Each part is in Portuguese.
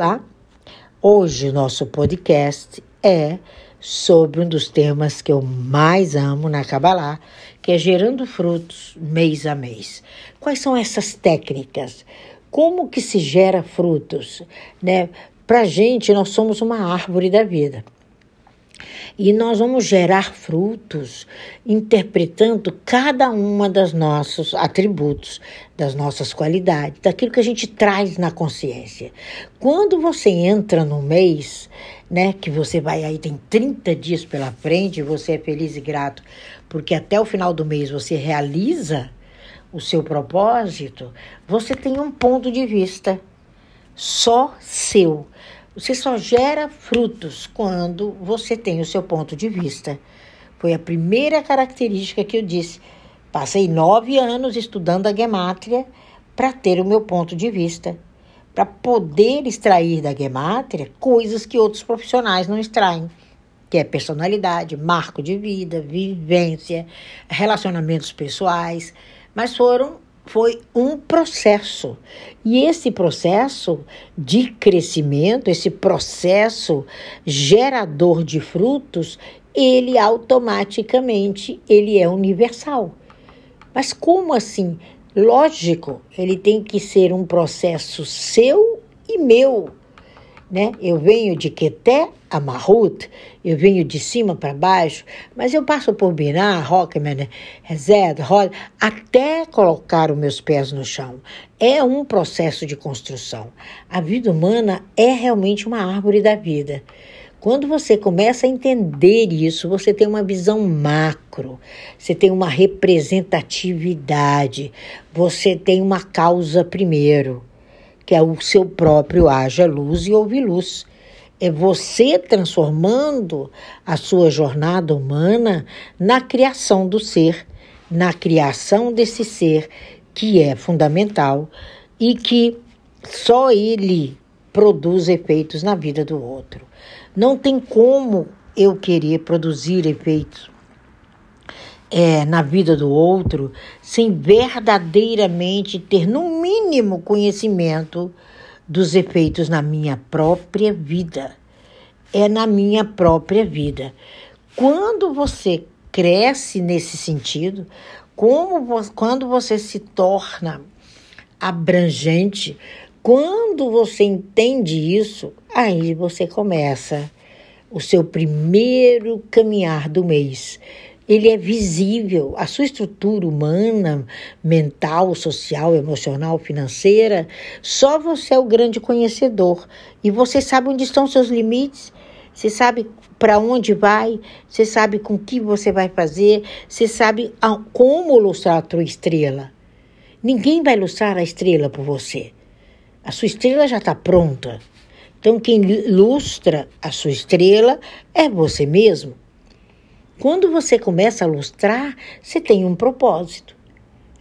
tá? Hoje o nosso podcast é sobre um dos temas que eu mais amo na Kabbalah, que é gerando frutos mês a mês. Quais são essas técnicas? Como que se gera frutos, né? Pra gente, nós somos uma árvore da vida. E nós vamos gerar frutos interpretando cada uma das nossos atributos, das nossas qualidades, daquilo que a gente traz na consciência. Quando você entra no mês, né, que você vai aí tem 30 dias pela frente, você é feliz e grato, porque até o final do mês você realiza o seu propósito, você tem um ponto de vista só seu. Você só gera frutos quando você tem o seu ponto de vista. Foi a primeira característica que eu disse. Passei nove anos estudando a gemátria para ter o meu ponto de vista, para poder extrair da gemátria coisas que outros profissionais não extraem, que é personalidade, marco de vida, vivência, relacionamentos pessoais, mas foram foi um processo. E esse processo de crescimento, esse processo gerador de frutos, ele automaticamente ele é universal. Mas como assim? Lógico, ele tem que ser um processo seu e meu né? Eu venho de Queté a Mahut, eu venho de cima para baixo, mas eu passo por Biná, Rockman, Rezed, Rod, até colocar os meus pés no chão. É um processo de construção. A vida humana é realmente uma árvore da vida. Quando você começa a entender isso, você tem uma visão macro, você tem uma representatividade, você tem uma causa primeiro que é o seu próprio haja luz e ouve luz. É você transformando a sua jornada humana na criação do ser, na criação desse ser que é fundamental e que só ele produz efeitos na vida do outro. Não tem como eu querer produzir efeitos é, na vida do outro sem verdadeiramente ter, no mínimo, conhecimento dos efeitos na minha própria vida. É na minha própria vida. Quando você cresce nesse sentido, como quando você se torna abrangente, quando você entende isso, aí você começa o seu primeiro caminhar do mês ele é visível. A sua estrutura humana, mental, social, emocional, financeira, só você é o grande conhecedor. E você sabe onde estão seus limites. Você sabe para onde vai, você sabe com que você vai fazer, você sabe como lustrar a tua estrela. Ninguém vai lustrar a estrela por você. A sua estrela já está pronta. Então, quem lustra a sua estrela é você mesmo. Quando você começa a lustrar, você tem um propósito.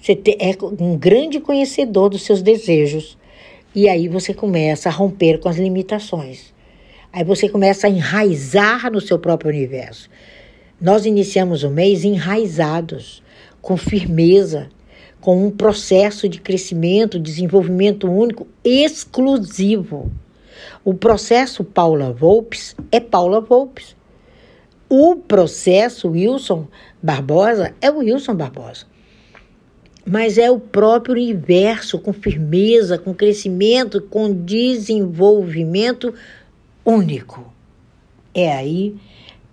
Você é um grande conhecedor dos seus desejos. E aí você começa a romper com as limitações. Aí você começa a enraizar no seu próprio universo. Nós iniciamos o mês enraizados, com firmeza, com um processo de crescimento, desenvolvimento único, exclusivo. O processo Paula Volpes é Paula Volpes. O processo Wilson Barbosa é o Wilson Barbosa. Mas é o próprio universo com firmeza, com crescimento, com desenvolvimento único. É aí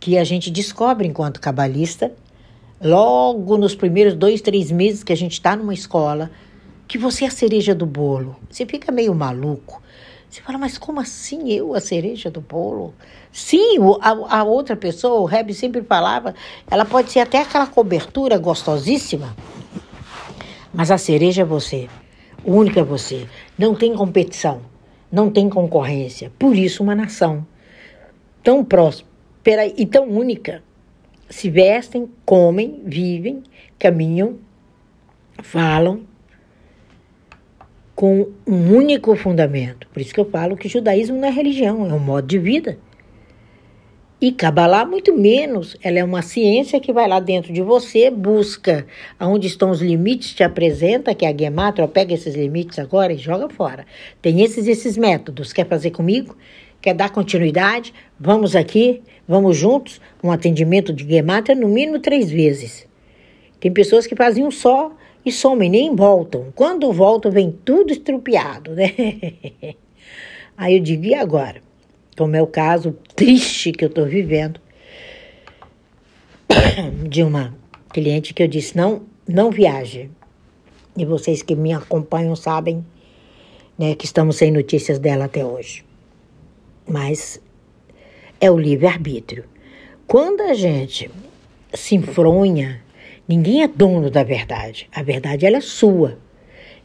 que a gente descobre, enquanto cabalista, logo nos primeiros dois, três meses que a gente está numa escola, que você é a cereja do bolo. Você fica meio maluco. Você fala, mas como assim eu, a cereja do bolo? Sim, a, a outra pessoa, o Reb sempre falava, ela pode ser até aquela cobertura gostosíssima, mas a cereja é você. O único é você. Não tem competição, não tem concorrência. Por isso, uma nação tão próspera e tão única. Se vestem, comem, vivem, caminham, falam, com um único fundamento. Por isso que eu falo que judaísmo não é religião, é um modo de vida. E Kabbalah, muito menos. Ela é uma ciência que vai lá dentro de você, busca aonde estão os limites, te apresenta, que é a Gematria, pega esses limites agora e joga fora. Tem esses esses métodos. Quer fazer comigo? Quer dar continuidade? Vamos aqui, vamos juntos. Um atendimento de Gematria no mínimo três vezes. Tem pessoas que fazem um só e somem, nem voltam. Quando voltam, vem tudo estrupiado, né? Aí eu digo, e agora? como é o caso triste que eu estou vivendo de uma cliente que eu disse não não viaje e vocês que me acompanham sabem né, que estamos sem notícias dela até hoje mas é o livre arbítrio quando a gente se enfronha ninguém é dono da verdade a verdade ela é sua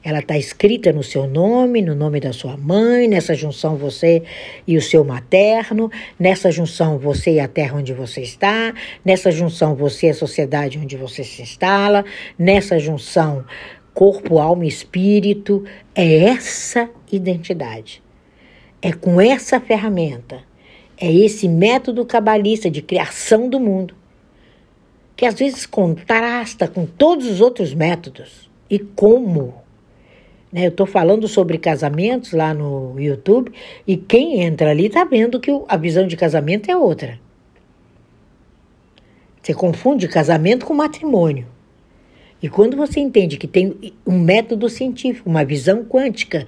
ela está escrita no seu nome, no nome da sua mãe, nessa junção você e o seu materno, nessa junção você e a terra onde você está, nessa junção você e a sociedade onde você se instala, nessa junção corpo, alma e espírito. É essa identidade. É com essa ferramenta, é esse método cabalista de criação do mundo, que às vezes contrasta com todos os outros métodos. E como né? Eu estou falando sobre casamentos lá no YouTube e quem entra ali está vendo que a visão de casamento é outra. Você confunde casamento com matrimônio. E quando você entende que tem um método científico, uma visão quântica,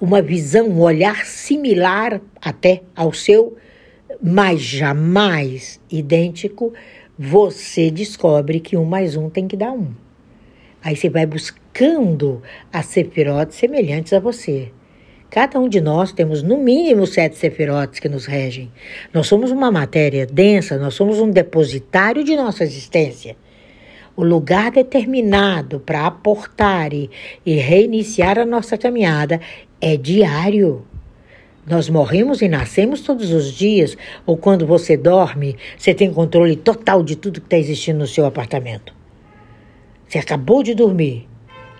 uma visão, um olhar similar até ao seu, mas jamais idêntico, você descobre que um mais um tem que dar um. Aí você vai buscando as sefirotes semelhantes a você. Cada um de nós temos no mínimo sete sefirotes que nos regem. Nós somos uma matéria densa, nós somos um depositário de nossa existência. O lugar determinado para aportar e, e reiniciar a nossa caminhada é diário. Nós morremos e nascemos todos os dias, ou quando você dorme, você tem controle total de tudo que está existindo no seu apartamento. Você acabou de dormir.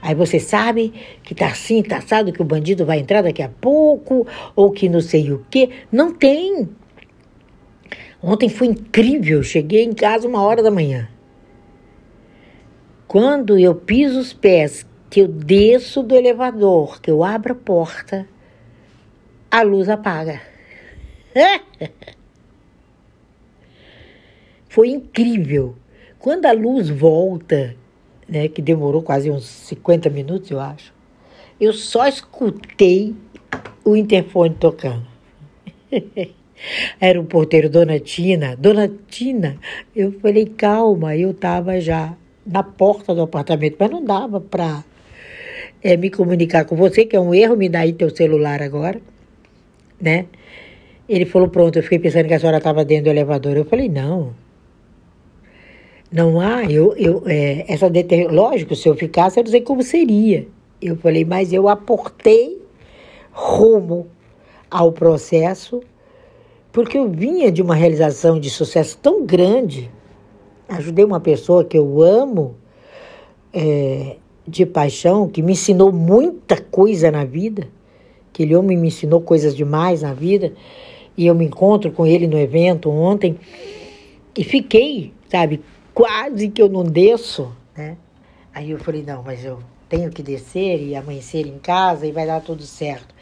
Aí você sabe que tá assim, tá assado, que o bandido vai entrar daqui a pouco, ou que não sei o quê. Não tem. Ontem foi incrível. Cheguei em casa uma hora da manhã. Quando eu piso os pés, que eu desço do elevador, que eu abro a porta, a luz apaga. Foi incrível. Quando a luz volta, né, que demorou quase uns 50 minutos, eu acho, eu só escutei o interfone tocando. Era o porteiro Dona Tina. Dona Tina, eu falei, calma, eu estava já na porta do apartamento, mas não dava para é, me comunicar com você, que é um erro, me dá aí teu celular agora, né? Ele falou, pronto, eu fiquei pensando que a senhora estava dentro do elevador. Eu falei, não, não há, eu, eu, é, essa lógico, se eu ficasse, eu não sei como seria. Eu falei, mas eu aportei rumo ao processo, porque eu vinha de uma realização de sucesso tão grande. Ajudei uma pessoa que eu amo, é, de paixão, que me ensinou muita coisa na vida. Aquele homem me ensinou coisas demais na vida. E eu me encontro com ele no evento ontem. E fiquei, sabe, quase que eu não desço, né? Aí eu falei, não, mas eu tenho que descer e amanhecer em casa e vai dar tudo certo.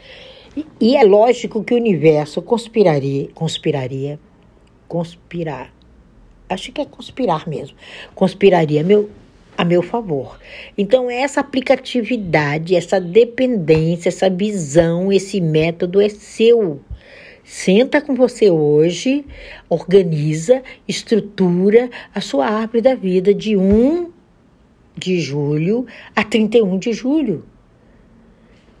E, e é lógico que o universo conspiraria, conspiraria, conspirar, acho que é conspirar mesmo, conspiraria meu, a meu favor. Então, essa aplicatividade, essa dependência, essa visão, esse método é seu. Senta com você hoje, organiza, estrutura a sua árvore da vida de 1 de julho a 31 de julho.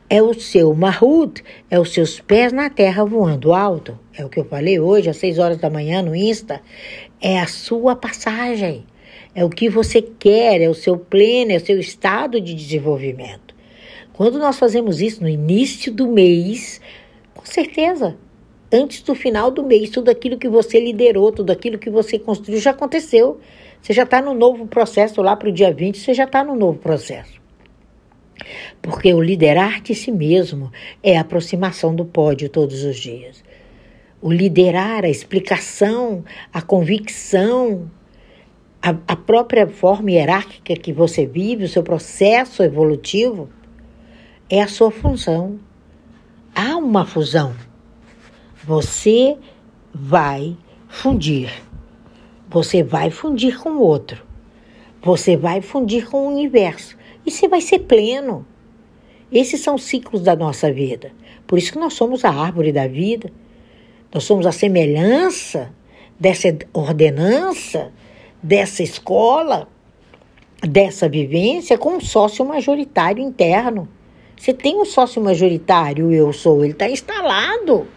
É o seu Mahut, é os seus pés na terra voando alto. É o que eu falei hoje, às 6 horas da manhã no Insta. É a sua passagem. É o que você quer, é o seu pleno, é o seu estado de desenvolvimento. Quando nós fazemos isso no início do mês, com certeza antes do final do mês. Tudo aquilo que você liderou, tudo aquilo que você construiu já aconteceu. Você já está no novo processo lá para o dia 20, você já está no novo processo. Porque o liderar de si mesmo é a aproximação do pódio todos os dias. o liderar, a explicação, a convicção, a, a própria forma hierárquica que você vive, o seu processo evolutivo, é a sua função. Há uma fusão. Você vai fundir. Você vai fundir com o outro. Você vai fundir com o universo. E você vai ser pleno. Esses são os ciclos da nossa vida. Por isso que nós somos a árvore da vida. Nós somos a semelhança dessa ordenança, dessa escola, dessa vivência com um sócio majoritário interno. Você tem um sócio majoritário, eu sou, ele está instalado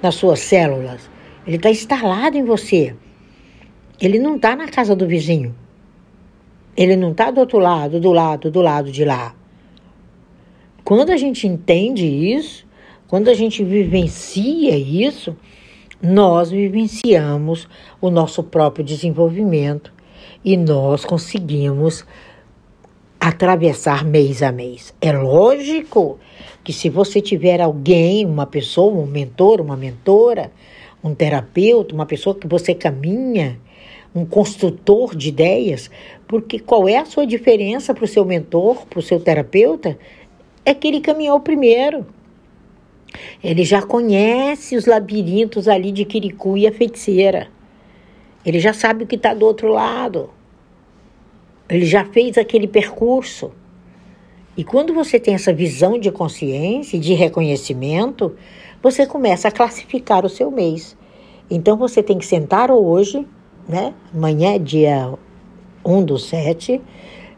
nas suas células, ele está instalado em você. Ele não está na casa do vizinho. Ele não está do outro lado, do lado, do lado de lá. Quando a gente entende isso, quando a gente vivencia isso, nós vivenciamos o nosso próprio desenvolvimento e nós conseguimos atravessar mês a mês. É lógico que se você tiver alguém, uma pessoa, um mentor, uma mentora, um terapeuta, uma pessoa que você caminha, um construtor de ideias, porque qual é a sua diferença para o seu mentor, para o seu terapeuta? É que ele caminhou primeiro. Ele já conhece os labirintos ali de Quiricu e a feiticeira. Ele já sabe o que está do outro lado. Ele já fez aquele percurso. E quando você tem essa visão de consciência e de reconhecimento, você começa a classificar o seu mês. Então você tem que sentar hoje, né? Amanhã é dia 1 do 7,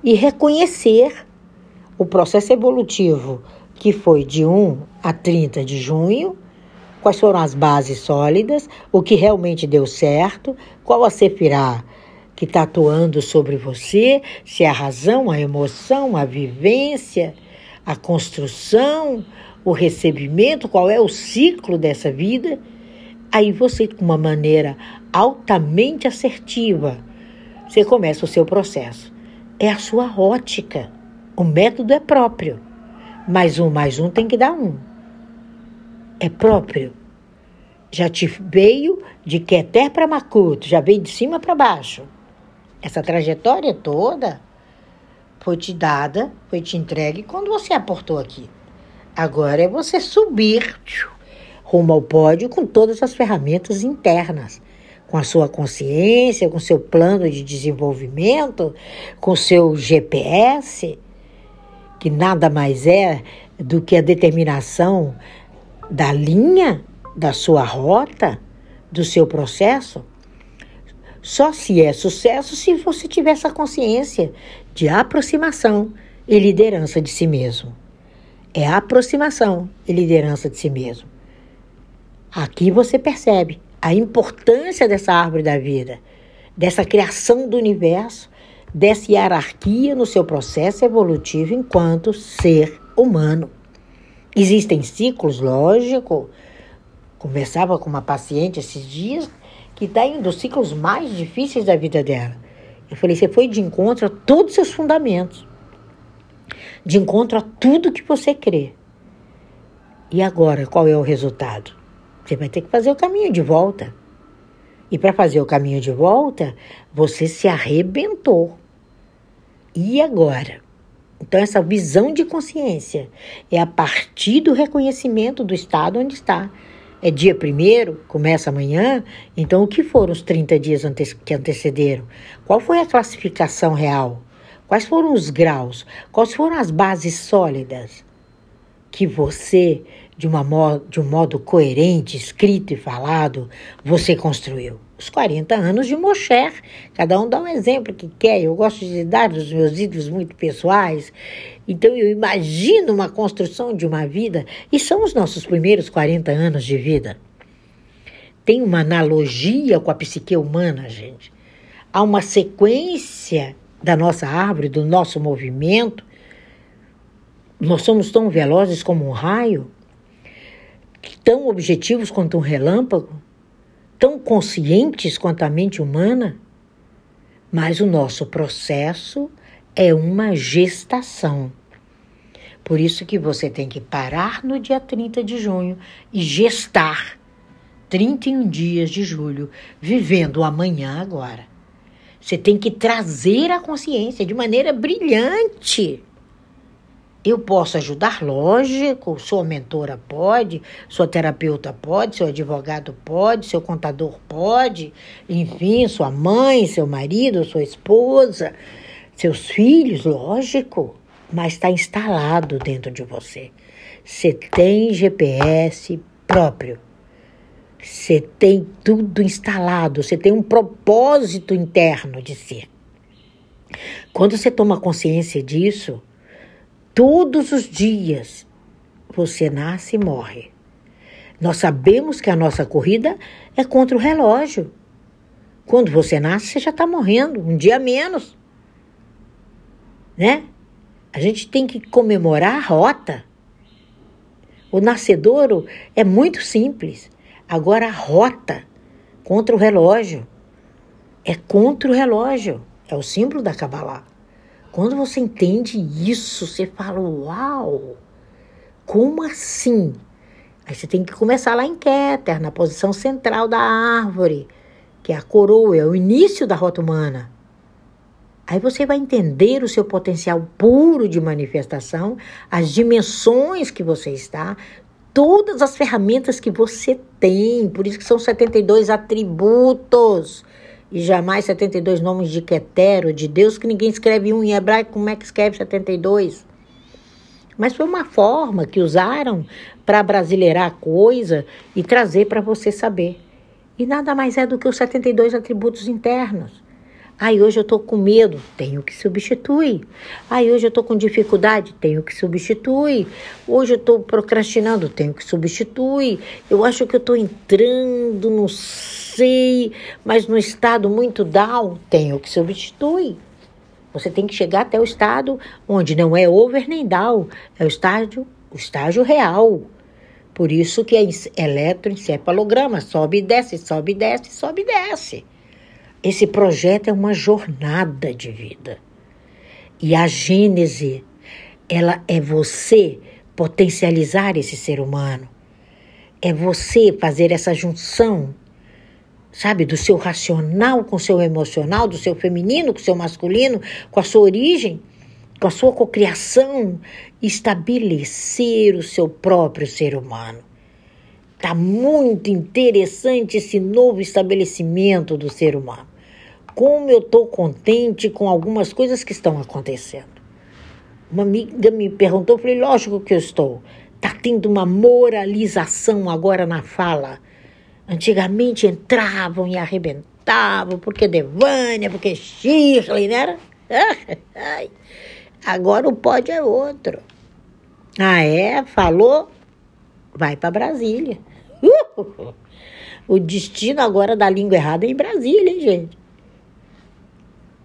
e reconhecer o processo evolutivo que foi de 1 a 30 de junho, quais foram as bases sólidas, o que realmente deu certo, qual a sefirá que está atuando sobre você, se é a razão, a emoção, a vivência, a construção, o recebimento, qual é o ciclo dessa vida. Aí você, com uma maneira altamente assertiva, você começa o seu processo. É a sua ótica. O método é próprio. Mais um mais um tem que dar um. É próprio. Já te veio de Queter para Macuto, já veio de cima para baixo. Essa trajetória toda foi te dada, foi te entregue quando você aportou aqui. Agora é você subir rumo ao pódio com todas as ferramentas internas, com a sua consciência, com seu plano de desenvolvimento, com seu GPS que nada mais é do que a determinação da linha da sua rota, do seu processo, só se é sucesso se você tiver essa consciência de aproximação e liderança de si mesmo. É aproximação e liderança de si mesmo. Aqui você percebe a importância dessa árvore da vida, dessa criação do universo dessa hierarquia no seu processo evolutivo enquanto ser humano. Existem ciclos, lógico. Conversava com uma paciente esses dias que está em um dos ciclos mais difíceis da vida dela. Eu falei: você foi de encontro a todos os seus fundamentos, de encontro a tudo que você crê. E agora, qual é o resultado? Você vai ter que fazer o caminho de volta. E para fazer o caminho de volta, você se arrebentou. E agora? Então, essa visão de consciência é a partir do reconhecimento do estado onde está. É dia primeiro, começa amanhã, então o que foram os 30 dias ante que antecederam? Qual foi a classificação real? Quais foram os graus? Quais foram as bases sólidas que você de, uma de um modo coerente, escrito e falado, você construiu. Os 40 anos de Mosher. Cada um dá um exemplo que quer. Eu gosto de dar os meus ídolos muito pessoais. Então eu imagino uma construção de uma vida e são os nossos primeiros 40 anos de vida. Tem uma analogia com a psique humana, gente. Há uma sequência da nossa árvore, do nosso movimento. Nós somos tão velozes como um raio tão objetivos quanto um relâmpago, tão conscientes quanto a mente humana, mas o nosso processo é uma gestação. Por isso que você tem que parar no dia 30 de junho e gestar 31 dias de julho, vivendo o amanhã agora. Você tem que trazer a consciência de maneira brilhante. Eu posso ajudar, lógico, sua mentora pode, sua terapeuta pode, seu advogado pode, seu contador pode, enfim, sua mãe, seu marido, sua esposa, seus filhos, lógico, mas está instalado dentro de você. Você tem GPS próprio. Você tem tudo instalado, você tem um propósito interno de ser. Quando você toma consciência disso, todos os dias você nasce e morre. Nós sabemos que a nossa corrida é contra o relógio. Quando você nasce, você já está morrendo, um dia menos. Né? A gente tem que comemorar a rota. O nascedouro é muito simples. Agora a rota contra o relógio é contra o relógio, é o símbolo da Kabbalah. Quando você entende isso, você fala: Uau, como assim? Aí você tem que começar lá em Keter, na posição central da árvore, que é a coroa, é o início da rota humana. Aí você vai entender o seu potencial puro de manifestação, as dimensões que você está, todas as ferramentas que você tem. Por isso que são 72 atributos e jamais 72 nomes de Quetero, de Deus, que ninguém escreve um em hebraico, como é que escreve 72? Mas foi uma forma que usaram para brasileirar a coisa e trazer para você saber. E nada mais é do que os 72 atributos internos. Ai, hoje eu estou com medo, tenho que substituir. Ai, hoje eu estou com dificuldade, tenho que substituir. Hoje eu estou procrastinando, tenho que substituir. Eu acho que eu estou entrando, não sei, mas no estado muito down, tenho que substituir. Você tem que chegar até o estado onde não é over nem down, é o estágio, o estágio real. Por isso que é eletroencefalograma, sobe e desce, sobe e desce, sobe e desce. Esse projeto é uma jornada de vida. E a Gênese, ela é você potencializar esse ser humano. É você fazer essa junção, sabe, do seu racional com o seu emocional, do seu feminino com o seu masculino, com a sua origem, com a sua cocriação, estabelecer o seu próprio ser humano. Está muito interessante esse novo estabelecimento do ser humano. Como eu estou contente com algumas coisas que estão acontecendo. Uma amiga me perguntou, eu falei, lógico que eu estou. Está tendo uma moralização agora na fala. Antigamente entravam e arrebentavam, porque Devânia, porque Shirley, né? Agora o pódio é outro. Ah, é? Falou? Vai para Brasília. Uh! O destino agora da língua errada é em Brasília, hein, gente?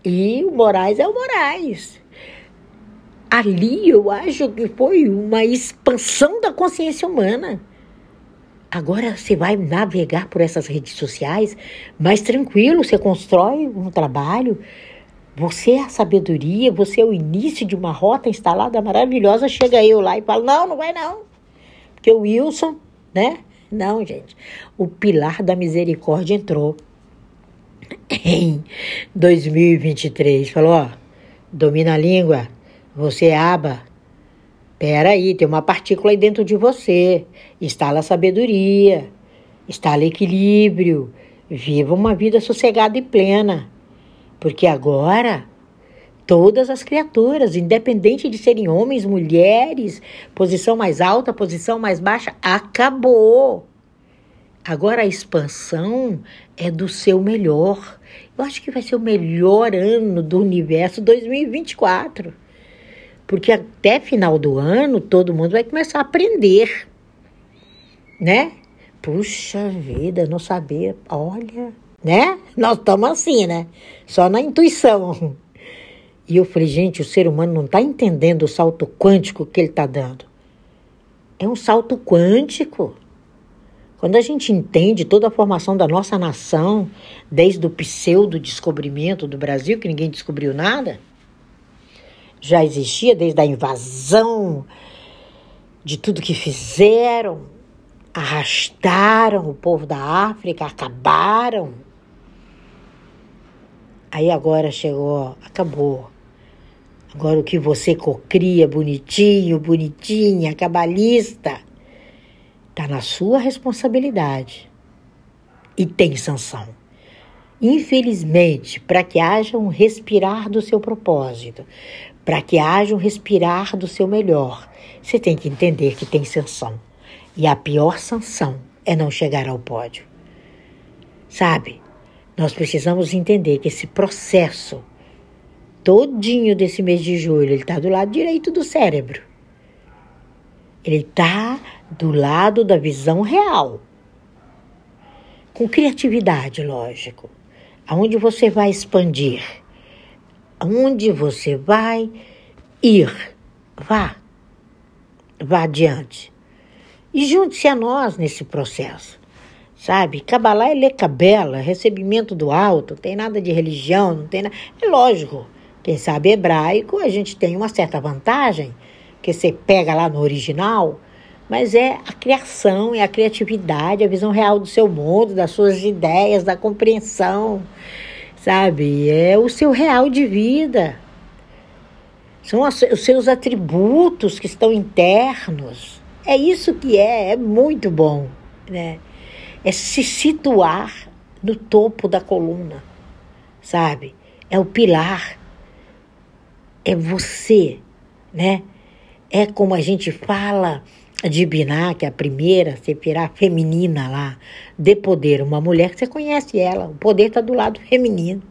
E o Moraes é o Moraes. Ali eu acho que foi uma expansão da consciência humana. Agora você vai navegar por essas redes sociais mais tranquilo, você constrói um trabalho. Você é a sabedoria, você é o início de uma rota instalada maravilhosa. Chega eu lá e falo: não, não vai não. Porque o Wilson, né? Não, gente. O pilar da misericórdia entrou em 2023. Falou: ó, domina a língua, você é aba. Peraí, tem uma partícula aí dentro de você. Instala sabedoria, instala equilíbrio. Viva uma vida sossegada e plena. Porque agora todas as criaturas, independente de serem homens, mulheres, posição mais alta, posição mais baixa, acabou. Agora a expansão é do seu melhor. Eu acho que vai ser o melhor ano do universo 2024. Porque até final do ano todo mundo vai começar a aprender. Né? Puxa vida, não sabia. Olha, né? Nós estamos assim, né? Só na intuição. E eu falei, gente, o ser humano não está entendendo o salto quântico que ele está dando. É um salto quântico. Quando a gente entende toda a formação da nossa nação, desde o pseudo-descobrimento do Brasil, que ninguém descobriu nada, já existia desde a invasão, de tudo que fizeram, arrastaram o povo da África, acabaram. Aí agora chegou, acabou. Agora o que você cocria bonitinho, bonitinha, cabalista, está na sua responsabilidade e tem sanção. Infelizmente, para que haja um respirar do seu propósito, para que haja um respirar do seu melhor, você tem que entender que tem sanção. E a pior sanção é não chegar ao pódio. Sabe? Nós precisamos entender que esse processo todinho desse mês de julho, ele está do lado direito do cérebro. Ele está do lado da visão real. Com criatividade, lógico. Aonde você vai expandir? Aonde você vai ir? Vá. Vá adiante. E junte-se a nós nesse processo. Sabe? Cabalá é lecabela, recebimento do alto, não tem nada de religião, não tem nada. É lógico. Quem sabe hebraico, a gente tem uma certa vantagem, que você pega lá no original, mas é a criação, é a criatividade, a visão real do seu mundo, das suas ideias, da compreensão, sabe? É o seu real de vida. São os seus atributos que estão internos. É isso que é, é muito bom, né? É se situar no topo da coluna, sabe? É o pilar é você, né? É como a gente fala de Biná, que é a primeira, Sefirá feminina lá, de poder. Uma mulher que você conhece ela, o poder está do lado feminino.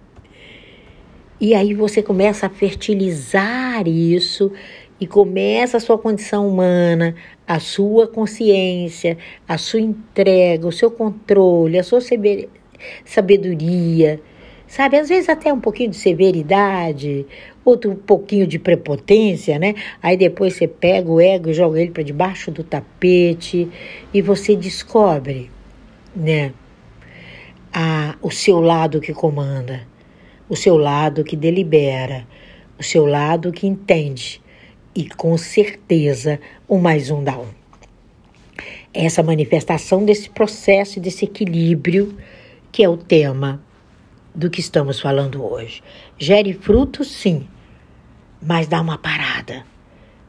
E aí você começa a fertilizar isso e começa a sua condição humana, a sua consciência, a sua entrega, o seu controle, a sua sabedoria, sabe? Às vezes até um pouquinho de severidade, outro um pouquinho de prepotência, né? Aí depois você pega o ego e joga ele para debaixo do tapete e você descobre, né? A, o seu lado que comanda, o seu lado que delibera, o seu lado que entende e com certeza o mais um dá um. Essa manifestação desse processo, desse equilíbrio, que é o tema do que estamos falando hoje. Gere frutos, sim, mas dá uma parada.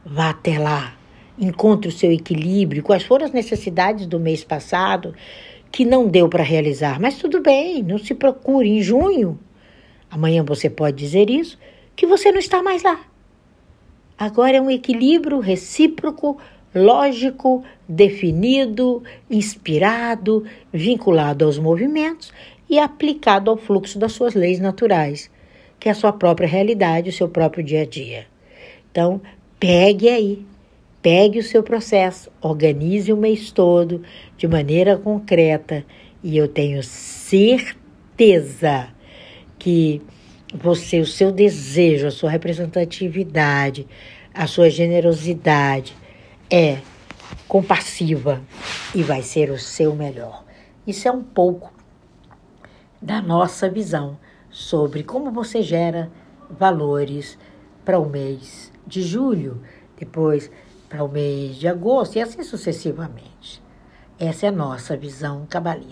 Vá até lá, encontre o seu equilíbrio. Quais foram as necessidades do mês passado que não deu para realizar? Mas tudo bem, não se procure. Em junho, amanhã você pode dizer isso, que você não está mais lá. Agora é um equilíbrio recíproco, lógico, definido, inspirado, vinculado aos movimentos e aplicado ao fluxo das suas leis naturais, que é a sua própria realidade, o seu próprio dia a dia. Então, pegue aí, pegue o seu processo, organize o mês todo de maneira concreta e eu tenho certeza que você, o seu desejo, a sua representatividade, a sua generosidade é compassiva e vai ser o seu melhor. Isso é um pouco da nossa visão sobre como você gera valores para o mês de julho, depois para o mês de agosto e assim sucessivamente. Essa é a nossa visão cabalista.